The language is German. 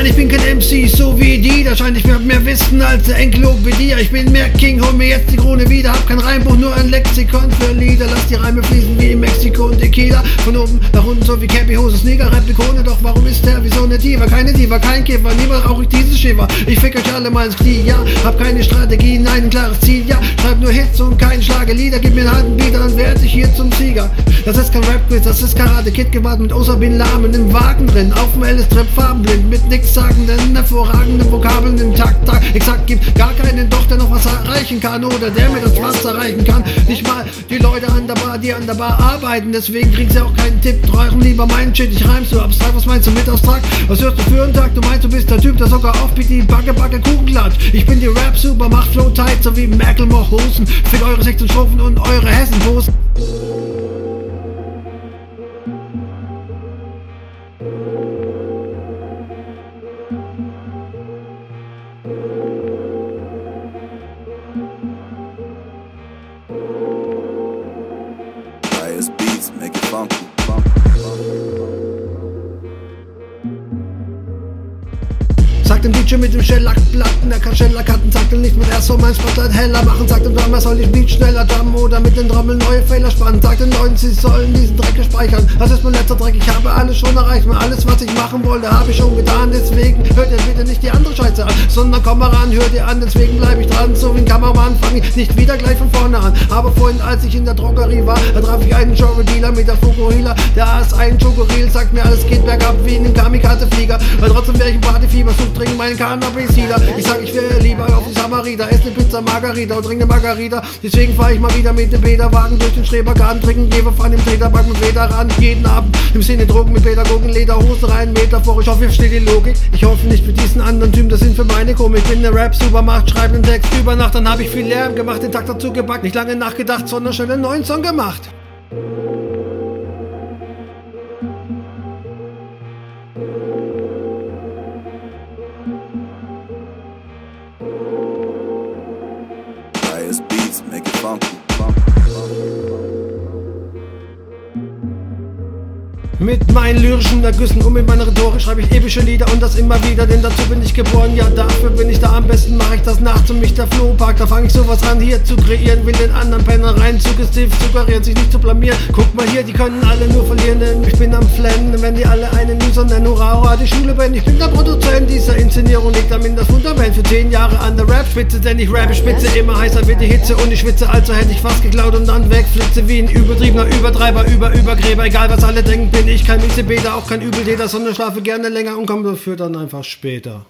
nein, ich bin kein MC, so wie die. Da scheint ich mir mehr Wissen als der Enzyklopädie. Ich bin mehr King, hol mir jetzt die Krone wieder. Hab kein Reimbuch, nur ein Lexikon für Lieder. Lass die Reime fließen wie in Mexiko und Tequila. Von oben nach unten so wie Cappy, Hose, Sneaker, Replikone. Doch warum ist der wie so eine Diva? Keine Diva, kein Käfer, niemals rauch ich dieses Schäfer. Ich fick euch alle mal ins Knie, ja. Hab keine Strategie, nein, ein klares Ziel, ja. Schreib nur Hits und kein Schlagelieder. Gib mir einen halben Beat, dann werd ich hier zum Sieger. Das ist kein Rap-Quiz, das ist Karate Kid gewahrt mit Osa Bin Lamen im Wagen drin. Auf dem L-Strip farbenblind mit nix sagenden, hervorragenden Vokabeln im Takt. Exakt gibt gar keinen erreichen kann oder der mir das was erreichen kann. Nicht mal die Leute an der Bar, die an der Bar arbeiten. Deswegen kriegen sie auch keinen Tipp. Träuchen lieber meinen Shit, ich reimst du abstrakt. Was meinst du mit abstrakt? Was hörst du für einen Tag? Du meinst, du bist der Typ, der sogar auf die Backe, Backe, Kuchen klatscht. Ich bin die Rap-Super, macht Flow tight, so wie Merkel Hosen. Fick eure 16 Strophen und eure Hessenposen. DJ mit dem Shellackplatten, er kann Shellakarten, sagt ihm nicht mit erst so mein Spotlight heller machen, sagt dem Drummer, soll ich Beat schneller drummen oder mit den Trommeln neue Fehler spannen, sagt den Leuten, sie sollen diesen Dreck speichern, das ist mein letzter Dreck, ich habe alles schon erreicht, mal alles, was ich machen wollte, habe ich schon getan, deswegen hört ihr bitte nicht die andere Scheiße an, sondern komm mal ran, hört ihr an, deswegen bleib ich dran, so wie ein Kameramann, fange ich nicht wieder gleich von vorne an, aber vorhin, als ich in der Drogerie war, da traf ich einen Jogo-Dealer mit der Fukuhila, der ist ein Schokoriel, sagt mir, alles geht bergab wie in einem Kamikaze-Flieger, weil trotzdem wäre ich im Partyfieber, such trinken meinen Cannabis-Dealer. Ich sag, ich wäre lieber auf die Samarita, esse eine Pizza Margarita und trinke Margarita. Deswegen fahr ich mal wieder mit dem Peterwagen durch den Schrebergarten, trinken Geber von dem Treterbank mit Peter ran. Jeden Abend im Sinne Drogen mit Pädagogen, Lederhose rein, Metaphor. Ich hoffe, ihr versteht die Logik. Ich hoffe nicht für diesen anderen Typen, das sind für meine Komik. Bin eine Rap-Supermacht, schreibe einen Text über Nacht, dann hab ich viel Lärm gemacht, den Takt dazu gepackt. Nicht lange nachgedacht, sondern schnell einen neuen Song gemacht. Highest beats, make it funky. Mit meinen lyrischen Ergüssen und mit meiner Rhetorik schreibe ich epische Lieder und das immer wieder, denn dazu bin ich geboren, ja dafür bin ich da, besten mache ich das nachts und mich der Flohpark, da fange ich sowas an hier zu kreieren, will den anderen Penner rein suggestiv suggerieren, sich nicht zu blamieren, guck mal hier, die können alle nur verlieren, denn ich bin am Flennen, wenn die alle einen Loser nennen, hurra, hurra, die Schule bin, ich bin der Produzent dieser Inszenierung, liegt damit das Fundament für 10 Jahre an der Rap-Spitze, denn ich rappe spitze, immer heißer wird die Hitze und ich schwitze, also hätte ich fast geklaut und dann wegflitze wie ein übertriebener Übertreiber, über Übergräber, egal was alle denken, bin ich kein da auch kein Übeltäter, sondern schlafe gerne länger und komme dafür dann einfach später.